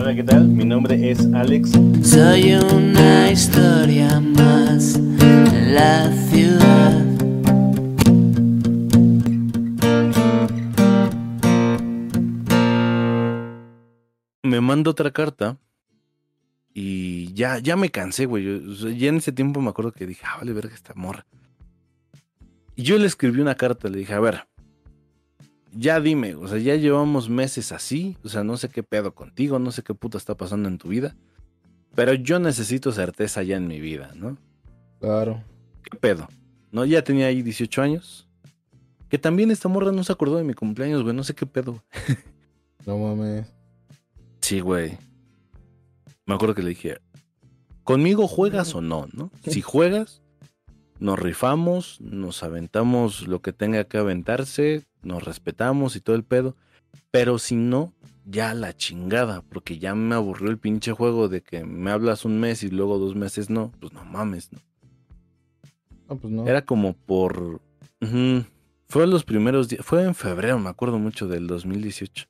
Hola, ¿qué tal? Mi nombre es Alex. Soy una historia más en la ciudad. Me mando otra carta y ya, ya me cansé, güey. Yo- o sea, ya en ese tiempo me acuerdo que dije, ah, vale, verga esta morra. Y yo le escribí una carta, le dije, a ver, ya dime, o sea, ya llevamos meses así, o sea, no sé qué pedo contigo, no sé qué puta está pasando en tu vida, pero yo necesito certeza ya en mi vida, ¿no? Claro. ¿Qué pedo? ¿No? Ya tenía ahí 18 años. Que también esta morra no se acordó de mi cumpleaños, güey, no sé qué pedo. No mames. Sí, güey. Me acuerdo que le dije, ¿conmigo juegas o no? ¿no? Si juegas, nos rifamos, nos aventamos lo que tenga que aventarse, nos respetamos y todo el pedo. Pero si no, ya la chingada, porque ya me aburrió el pinche juego de que me hablas un mes y luego dos meses no. Pues no mames, ¿no? No, pues no. Era como por... Fue los primeros días, fue en febrero, me acuerdo mucho del 2018.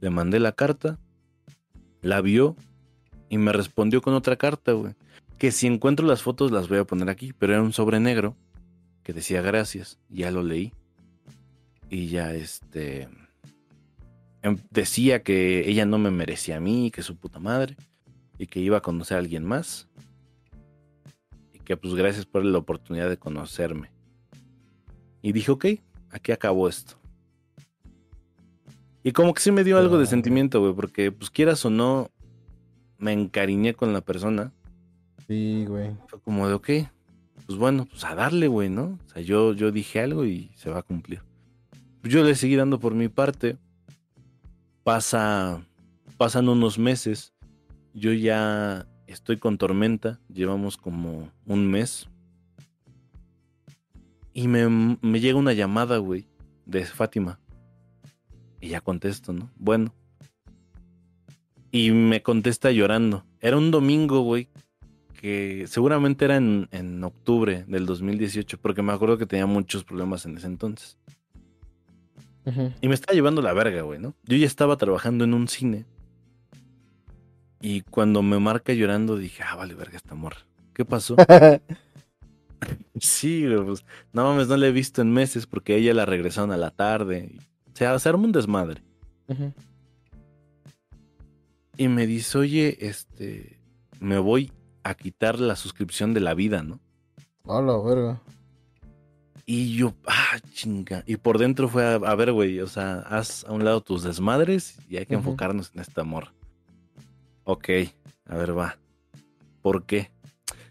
Le mandé la carta, la vio y me respondió con otra carta, güey. Que si encuentro las fotos las voy a poner aquí, pero era un sobre negro que decía gracias. Ya lo leí. Y ya este... em- Decía que ella no me merecía a mí, que su puta madre, y que iba a conocer a alguien más. Y que pues gracias por la oportunidad de conocerme. Y dije, ok, aquí acabó esto. Y como que sí me dio algo de sentimiento, güey, porque pues quieras o no, me encariñé con la persona. Sí, güey. Fue como de, ok, pues bueno, pues a darle, güey, ¿no? O sea, yo, yo dije algo y se va a cumplir. Yo le seguí dando por mi parte. Pasa, pasan unos meses. Yo ya estoy con tormenta. Llevamos como un mes. Y me, me llega una llamada, güey, de Fátima. Y ya contesto, ¿no? Bueno. Y me contesta llorando. Era un domingo, güey, que seguramente era en, en octubre del 2018, porque me acuerdo que tenía muchos problemas en ese entonces. Y me estaba llevando la verga, güey, ¿no? Yo ya estaba trabajando en un cine. Y cuando me marca llorando, dije, ah, vale, verga esta morra. ¿Qué pasó? sí, pues, no mames, no la he visto en meses porque a ella la regresaron a la tarde. O sea, se armó un desmadre. Y me dice, oye, este, me voy a quitar la suscripción de la vida, ¿no? A la verga. Y yo, ah, chinga. Y por dentro fue a, a ver, güey, o sea, haz a un lado tus desmadres y hay que enfocarnos en este amor. Ok, a ver, va. ¿Por qué?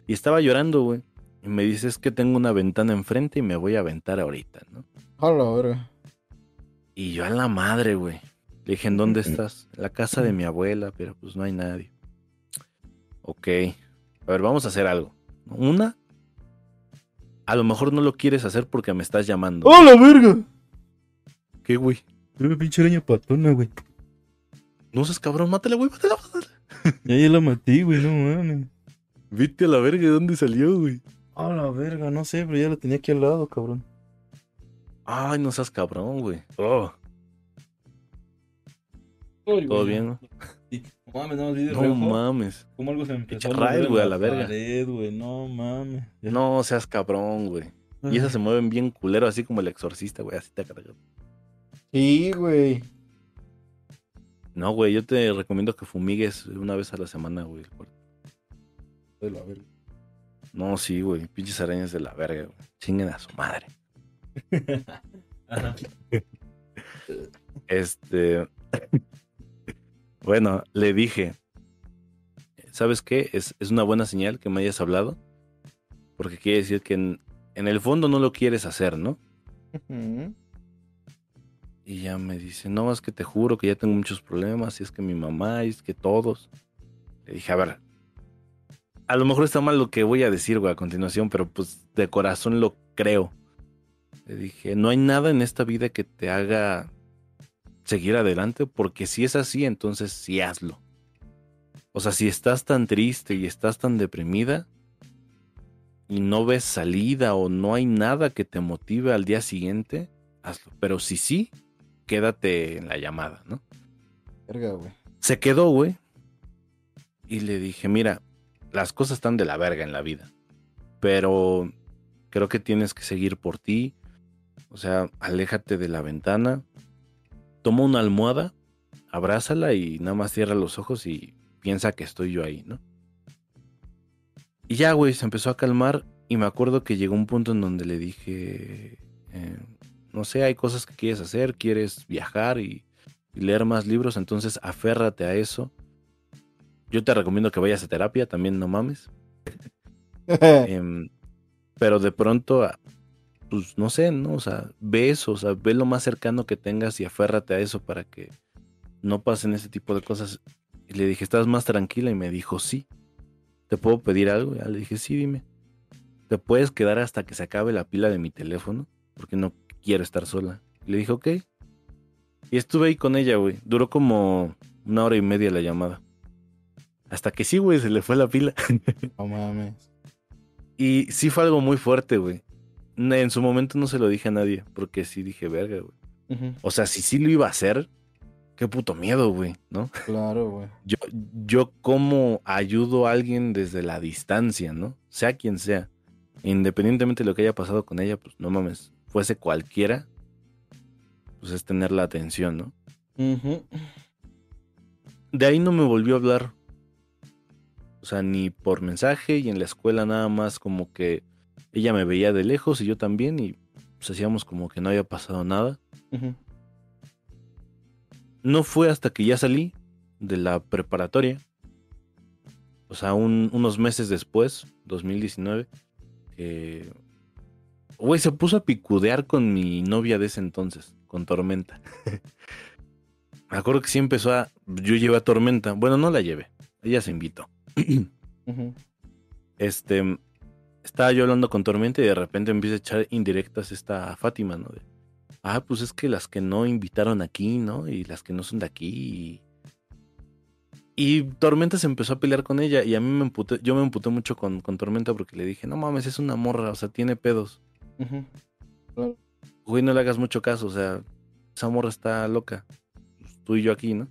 Y estaba llorando, güey. Y me dice, es que tengo una ventana enfrente y me voy a aventar ahorita, ¿no? A la verga. Y yo a la madre, güey. Le dije, ¿en dónde estás? En la casa de mi abuela, pero pues no hay nadie. Ok. A ver, vamos a hacer algo. Una, a lo mejor no lo quieres hacer porque me estás llamando. ¡A la verga! ¿Qué, güey? Una pinche araña patona, güey. No seas cabrón, mátala, güey, mátala, mátala. Ya ya la maté, güey, no mames. Vete a la verga, ¿de dónde salió, güey? A la verga, no sé, pero ya la tenía aquí al lado, cabrón. Ay, no seas cabrón, güey. Oh, ¿todo bien? no? No mames, no No mames. Cómo algo se me empezó Pinche raid, güey, a la verga. pared, no mames. No seas cabrón, güey. Y esas se mueven bien culero, así como el exorcista, güey, así te cargas. Sí, güey. No, güey, yo te recomiendo que fumigues una vez a la semana, güey. el cuarto. De la verga. No, sí, güey, pinches arañas de la verga, güey. Chinguen a su madre. Ajá. Este. Bueno, le dije. ¿Sabes qué? Es, es una buena señal que me hayas hablado. Porque quiere decir que en, en el fondo no lo quieres hacer, ¿no? Y ya me dice, no, es que te juro que ya tengo muchos problemas, y es que mi mamá, y es que todos. Le dije, a ver, a lo mejor está mal lo que voy a decir, güey, a continuación, pero pues de corazón lo creo. Le dije, no hay nada en esta vida que te haga seguir adelante, porque si es así, entonces sí hazlo. O sea, si estás tan triste y estás tan deprimida y no ves salida o no hay nada que te motive al día siguiente, hazlo. Pero si sí, quédate en la llamada, ¿no? Verga, güey. Se quedó, güey. y le dije, mira, las cosas están de la verga en la vida, pero creo que tienes que seguir por ti. O sea, aléjate de la ventana, toma una almohada, abrázala y nada más cierra los ojos y piensa que estoy yo ahí, ¿no? Y ya, güey, se empezó a calmar y me acuerdo que llegó un punto en donde le dije, eh, no sé, hay cosas que quieres hacer, quieres viajar y, y leer más libros, entonces aférrate a eso. Yo te recomiendo que vayas a terapia, también no mames. Em, pero de pronto, pues no sé, ¿no? O sea, ve eso, o sea, ve lo más cercano que tengas y aférrate a eso para que no pasen ese tipo de cosas. Y le dije, ¿estás más tranquila? Y me dijo, sí. ¿Te puedo pedir algo? Ya le dije, sí, dime. ¿Te puedes quedar hasta que se acabe la pila de mi teléfono? Porque no quiero estar sola. Y le dije, ok. Y estuve ahí con ella, güey. Duró como una hora y media la llamada. Hasta que sí, güey, se le fue la pila. No mames. y sí fue algo muy fuerte, güey. En su momento no se lo dije a nadie, porque sí dije, verga, güey. O sea, si sí lo iba a hacer, qué puto miedo, güey, ¿no? Claro, güey. Yo, yo como ayudo a alguien desde la distancia, ¿no? Sea quien sea. Independientemente de lo que haya pasado con ella, pues no mames, fuese cualquiera, pues es tener la atención, ¿no? De ahí no me volvió a hablar. O sea, ni por mensaje y en la escuela nada más como que ella me veía de lejos y yo también y pues hacíamos como que no había pasado nada. No fue hasta que ya salí de la preparatoria, o sea, un- unos meses después, 2019, que... Güey, se puso a picudear con mi novia de ese entonces, con Tormenta. Me acuerdo que sí empezó a... Yo llevé a Tormenta. Bueno, no la llevé. Ella se invitó. Este... Estaba yo hablando con Tormenta y de repente empieza a echar indirectas esta Fátima, ¿no? De, ah, pues es que las que no invitaron aquí, ¿no? Y las que no son de aquí. Y, y Tormenta se empezó a pelear con ella y a mí me emputé, yo me emputé mucho con, con Tormenta porque le dije, no mames, es una morra, o sea, tiene pedos. Ujú. Güey, no le hagas mucho caso, o sea, esa morra está loca. Pues, tú y yo aquí, ¿no?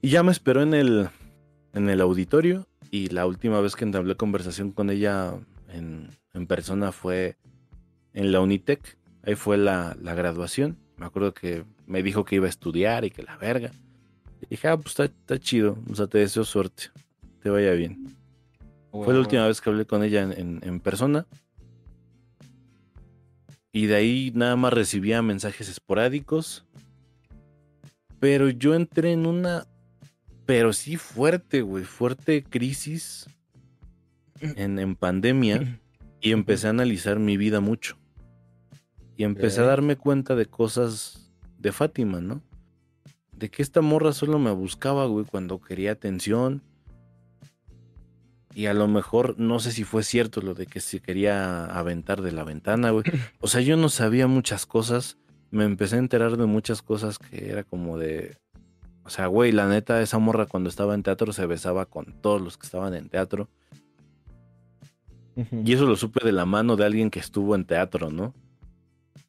Y ya me esperó en el, en el auditorio y la última vez que entablé conversación con ella en, en persona fue en la Unitec. Ahí fue la, la graduación. Me acuerdo que me dijo que iba a estudiar y que la verga. Y dije, ah, pues está, está chido. O sea, te deseo suerte. Te vaya bien. Fue la última vez que hablé con ella en, en- en persona. Y de ahí nada más recibía mensajes esporádicos. Pero yo entré en una. Pero sí fuerte, güey. Fuerte crisis en, en pandemia. Y empecé a analizar mi vida mucho. Y empecé a darme cuenta de cosas de Fátima, ¿no? De que esta morra solo me buscaba, güey, cuando quería atención. Y a lo mejor, no sé si fue cierto lo de que se quería aventar de la ventana, güey. O sea, yo no sabía muchas cosas. Me empecé a enterar de muchas cosas que era como de... O sea, güey, la neta, esa morra cuando estaba en teatro se besaba con todos los que estaban en teatro. Y eso lo supe de la mano de alguien que estuvo en teatro, ¿no?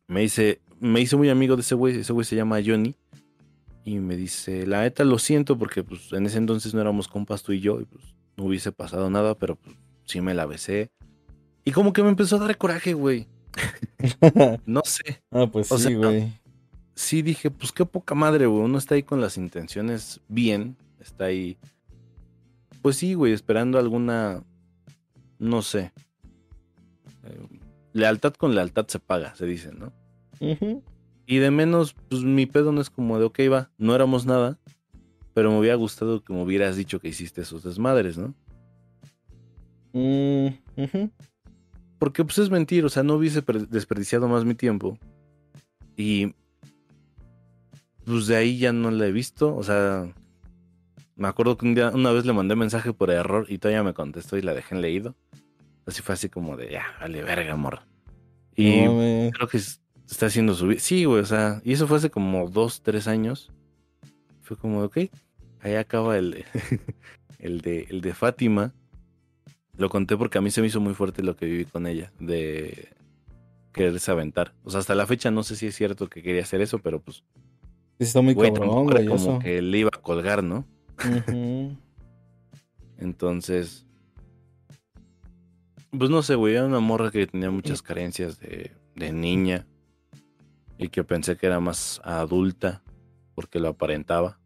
Me dice, me hice muy amigo de ese güey, ese güey se llama Johnny. Y me dice, la neta lo siento porque pues en ese entonces no éramos compas tú y yo y pues no hubiese pasado nada, pero pues sí me la besé. Y como que me empezó a dar coraje, güey. No sé. ah, pues O sí, güey. Sí dije, pues qué poca madre, güey. Uno está ahí con las intenciones bien. Está ahí. Pues sí, güey, esperando alguna. No sé. Eh, lealtad con lealtad se paga, se dice, ¿no? Y de menos, pues mi pedo no es como de, ok, va, no éramos nada. Pero me hubiera gustado que me hubieras dicho que hiciste esos desmadres, ¿no? Mm. Porque pues es mentir, o sea, no hubiese per- desperdiciado más mi tiempo. Y pues de ahí ya no la he visto, o sea, me acuerdo que un día, una vez le mandé mensaje por error y todavía me contestó y la dejé en leído. Así fue así como de, ya, vale, verga, amor. Y No creo que es- está haciendo su vida. Sí, güey, o sea, y eso fue hace como dos, tres años. Fue como, ok, ahí acaba el, el, de, el de Fátima. Lo conté porque a mí se me hizo muy fuerte lo que viví con ella, de quererse aventar. O sea, hasta la fecha no sé si es cierto que quería hacer eso, pero pues, está muy güey, cabrón, güey, como eso. que le iba a colgar, ¿no? Entonces, pues no sé, güey, era una morra que tenía muchas carencias de, de niña y que pensé que era más adulta porque lo aparentaba.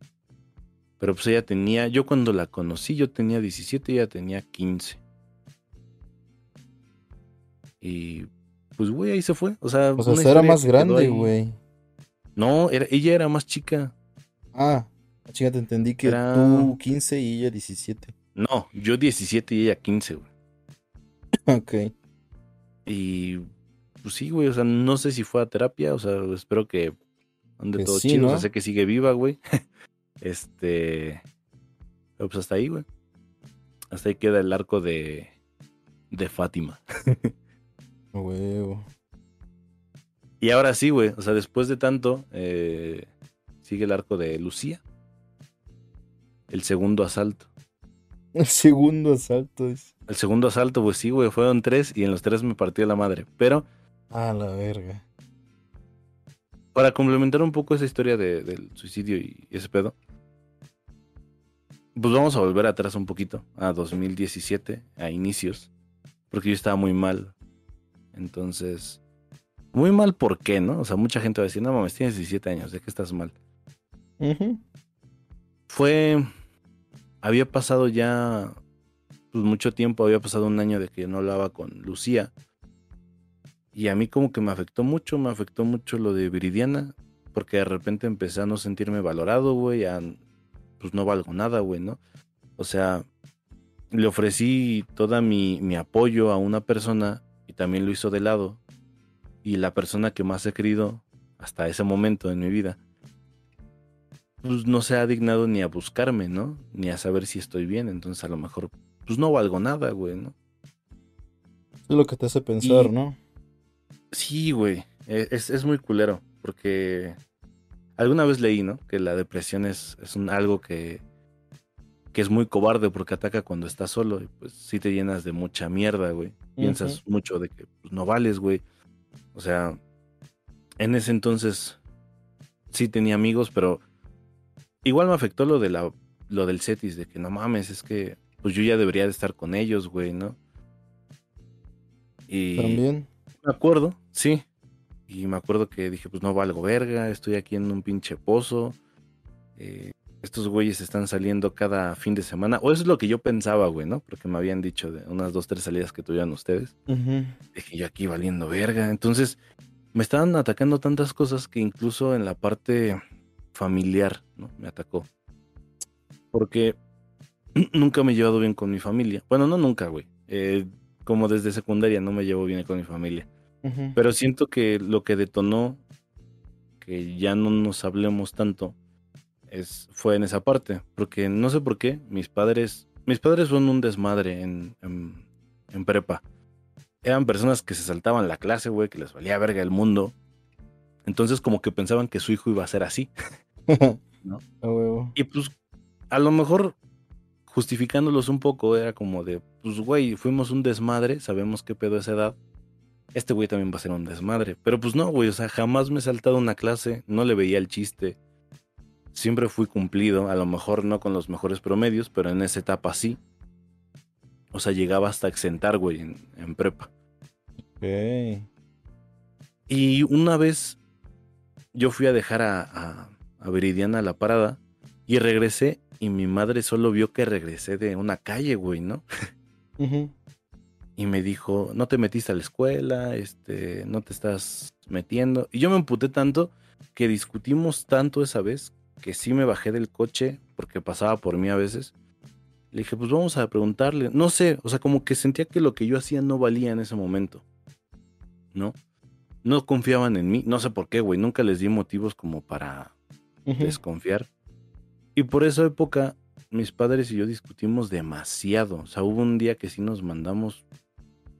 Pero pues ella tenía, yo cuando la conocí yo tenía 17 y ella tenía 15. Y pues güey, ahí se fue. O sea, O sea, era más grande, güey. No, era, ella era más chica. Ah, chica, te entendí que Era- tú 15 y ella 17. No, yo 17 y ella 15, güey. Ok. Y pues sí, güey, o sea, no sé si fue a terapia, o sea, espero que ande Que todo sí, chido, o sea, ¿no? sé que sigue viva, güey. este, pero pues hasta ahí, güey. Hasta ahí queda el arco de de Fátima. Huevo. Y ahora sí, güey, o sea, después de tanto, eh, sigue el arco de Lucía. El segundo asalto. El segundo asalto es. El segundo asalto, pues sí, güey, fueron tres y en los tres me partió la madre. Pero Ah, la verga. para complementar un poco esa historia de- del suicidio y ese pedo, pues vamos a volver atrás un poquito, a 2017, a inicios, porque yo estaba muy mal. Entonces, muy mal, ¿por qué, no? O sea, mucha gente va a decir, no mames, tienes 17 años, ¿de qué estás mal? Fue, había pasado ya, pues mucho tiempo, había pasado un año de que yo no hablaba con Lucía. Y a mí como que me afectó mucho, me afectó mucho lo de Viridiana, porque de repente empecé a no sentirme valorado, güey, a, pues no valgo nada, güey, ¿no? O sea, le ofrecí toda mi, mi apoyo a una persona y también lo hizo de lado. Y la persona que más he querido hasta ese momento en mi vida, pues no se ha dignado ni a buscarme, ¿no? Ni a saber si estoy bien. Entonces a lo mejor, pues no valgo nada, güey, ¿no? Es lo que te hace pensar, Y- ¿no? Sí, güey. e- Es, es muy culero. Porque alguna vez leí, ¿no? Que la depresión es, es un, algo que, que es muy cobarde porque ataca cuando estás solo. Y pues sí te llenas de mucha mierda, güey. Piensas mucho de que pues, no vales, güey. O sea, en ese entonces sí tenía amigos, pero igual me afectó lo de la lo del Cetis, de que no mames, es que pues yo ya debería de estar con ellos, güey, ¿no? Y También. me acuerdo, sí. Y me acuerdo que dije, pues no valgo verga, estoy aquí en un pinche pozo. eh, estos güeyes están saliendo cada fin de semana. O eso es lo que yo pensaba, güey, ¿no? Porque me habían dicho de unas dos, tres salidas que tuvieran ustedes. Ujú. Dije, yo aquí valiendo verga. Entonces, me estaban atacando tantas cosas que incluso en la parte familiar, ¿no? Me atacó. Porque nunca me he llevado bien con mi familia. Bueno, no nunca, güey. Eh, como desde secundaria no me llevo bien con mi familia. Pero siento que lo que detonó que ya no nos hablemos tanto es, fue en esa parte. Porque no sé por qué, mis padres, mis padres son un desmadre en, en, en prepa. Eran personas que se saltaban la clase, güey, que les valía verga el mundo. Entonces como que pensaban que su hijo iba a ser así. Y pues a lo mejor justificándolos un poco era como de, pues güey, fuimos un desmadre, sabemos qué pedo esa edad. Este güey también va a ser un desmadre. Pero pues no, güey, o sea, jamás me he saltado una clase, no le veía el chiste. Siempre fui cumplido, a lo mejor no con los mejores promedios, pero en esa etapa sí. O sea, llegaba hasta exentar, güey, en, en prepa. Ok. Y una vez yo fui a dejar a, a, a Viridiana a la parada y regresé y mi madre solo vio que regresé de una calle, güey, ¿no? Y me dijo, no te metiste a la escuela, este, no te estás metiendo. Y yo me emputé tanto que discutimos tanto esa vez que sí me bajé del coche porque pasaba por mí a veces. Le dije, pues vamos a preguntarle. No sé, o sea, como que sentía que lo que yo hacía no valía en ese momento. ¿No? No confiaban en mí. No sé por qué, güey. Nunca les di motivos como para desconfiar. Y por esa época, mis padres y yo discutimos demasiado. O sea, hubo un día que sí nos mandamos,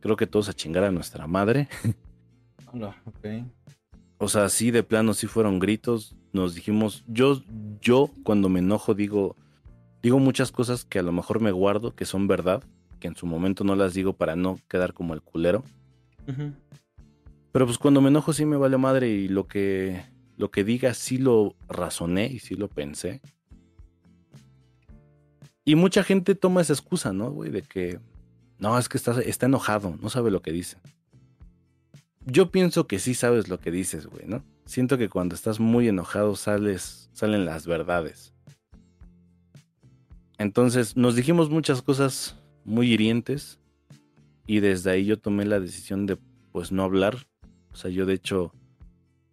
creo que todos a chingar a nuestra madre. Hola, ok. O sea, sí, de plano, sí fueron gritos. Nos dijimos, yo, yo cuando me enojo digo, digo muchas cosas que a lo mejor me guardo, que son verdad, que en su momento no las digo para no quedar como el culero. Pero pues cuando me enojo sí me vale madre y lo que, lo que diga sí lo razoné y sí lo pensé. Y mucha gente toma esa excusa, ¿no, güey? De que, no, es que está, está enojado, no sabe lo que dice. Yo pienso que sí sabes lo que dices, güey, ¿no? Siento que cuando estás muy enojado sales, salen las verdades. Entonces nos dijimos muchas cosas muy hirientes y desde ahí yo tomé la decisión de pues no hablar. O sea, yo de hecho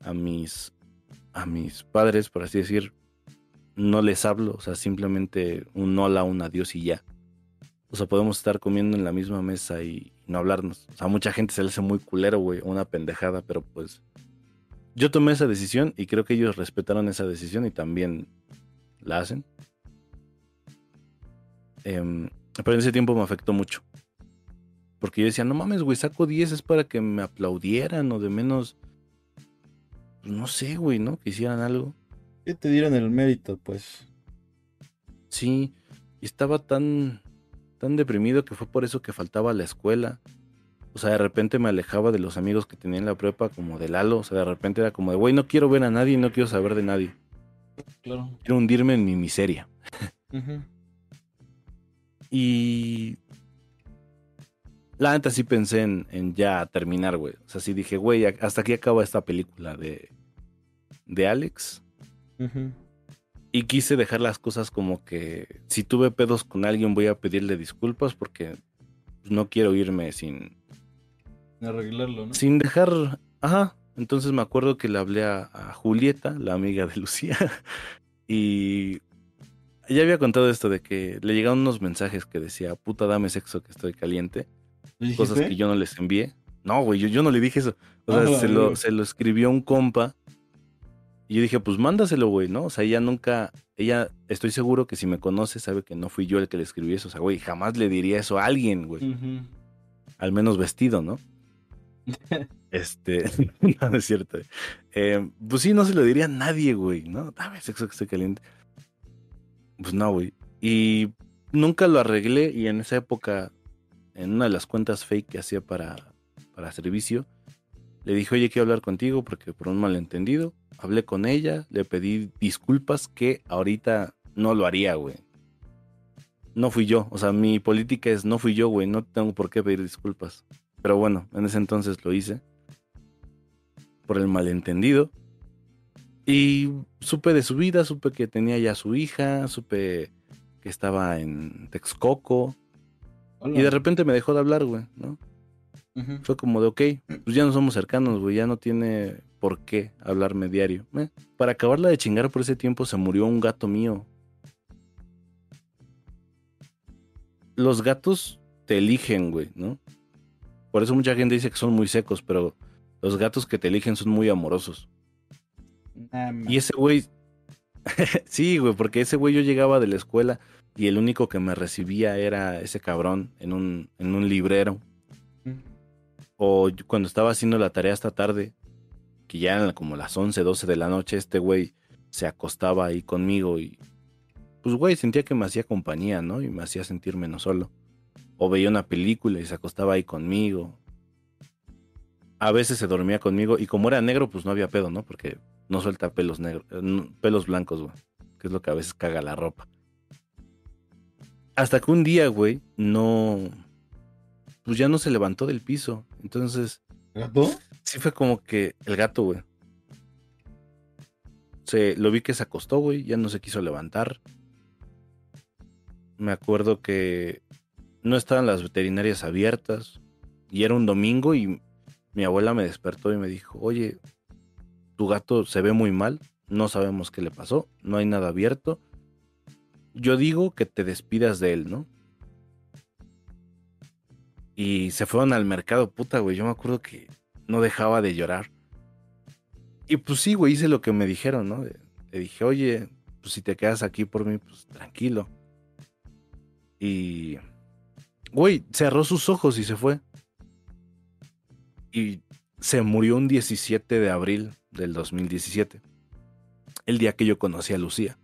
a mis a mis padres, por así decir, no les hablo, o sea, simplemente un hola, un adiós y ya. O sea, podemos estar comiendo en la misma mesa y no hablarnos. O sea, a mucha gente se le hace muy culero, güey, una pendejada, pero pues yo tomé esa decisión y creo que ellos respetaron esa decisión y también la hacen. Em, pero en ese tiempo me afectó mucho. Porque yo decía, no mames, güey, saco 10 es para que me aplaudieran o de menos, pues, no sé, güey, ¿no? Que hicieran algo. Que te dieron el mérito, pues. Sí, y estaba tan, tan deprimido que fue por eso que faltaba a la escuela. O sea, de repente me alejaba de los amigos que tenía en la prepa, como de Lalo. O sea, de repente era como de, güey, no quiero ver a nadie y no quiero saber de nadie. Claro. Quiero hundirme en mi miseria. Y la neta sí pensé en, en ya terminar, güey. O sea, sí dije, güey, hasta aquí acaba esta película de, de Alex. Y quise dejar las cosas como que si tuve pedos con alguien voy a pedirle disculpas porque no quiero irme sin, Arreglarlo, ¿no? sin dejar... Ajá. Entonces me acuerdo que le hablé a, a Julieta, la amiga de Lucía, y ya había contado esto de que le llegaron unos mensajes que decía, puta, dame sexo que estoy caliente. ¿Le Cosas que yo no les envié. No, güey, yo, yo no le dije eso. O sea, Ah, se, lo, se lo escribió un compa. Y yo dije, pues mándaselo, güey, ¿no? O sea, ella nunca, ella, estoy seguro que si me conoce sabe que no fui yo el que le escribí eso. O sea, güey, jamás le diría eso a alguien, güey. Al menos vestido, ¿no? Este, no, no es cierto. Eh, pues sí, no se lo diría a nadie, güey, ¿no? Dame sexo que estoy caliente. Pues no, güey. Y nunca lo arreglé y en esa época, en una de las cuentas fake que hacía para, para servicio, le dije, oye, quiero hablar contigo porque por un malentendido. Hablé con ella, le pedí disculpas que ahorita no lo haría, güey. No fui yo, o sea, mi política es no fui yo, güey, no tengo por qué pedir disculpas. Pero bueno, en ese entonces lo hice. Por el malentendido. Y supe de su vida, supe que tenía ya su hija, supe que estaba en Texcoco. Hola. Y de repente me dejó de hablar, güey, ¿no? Fue como de, ok, pues ya no somos cercanos, güey, ya no tiene por qué hablarme diario. Eh, Para acabarla de chingar por ese tiempo se murió un gato mío. Los gatos te eligen, güey, ¿no? Por eso mucha gente dice que son muy secos, pero los gatos que te eligen son muy amorosos. Y ese güey, sí, güey, porque ese güey yo llegaba de la escuela y el único que me recibía era ese cabrón en un, en un librero. O cuando estaba haciendo la tarea esta tarde, que ya eran como las 11, 12 de la noche, este güey se acostaba ahí conmigo y pues güey, sentía que me hacía compañía, ¿no? Y me hacía sentir menos solo. O veía una película y se acostaba ahí conmigo. A veces se dormía conmigo y como era negro, pues no había pedo, ¿no? Porque no suelta pelos negros, eh, pelos blancos, güey. Que es lo que a veces caga la ropa. Hasta que un día, güey, no... Pues ya no se levantó del piso. Entonces, ¿Gato? Sí fue como que el gato, güey. Se, lo vi que se acostó, güey, ya no se quiso levantar. Me acuerdo que no estaban las veterinarias abiertas y era un domingo y mi abuela me despertó y me dijo, oye, tu gato se ve muy mal, no sabemos qué le pasó, no hay nada abierto. Yo digo que te despidas de él, ¿no? Y se fueron al mercado, puta, güey. Yo me acuerdo que no dejaba de llorar. Y pues sí, güey, hice lo que me dijeron, ¿no? Le dije, oye, pues si te quedas aquí por mí, pues tranquilo. Y, güey, cerró sus ojos y se fue. Y se murió un 17 de abril del 2017. El día que yo conocí a Lucía.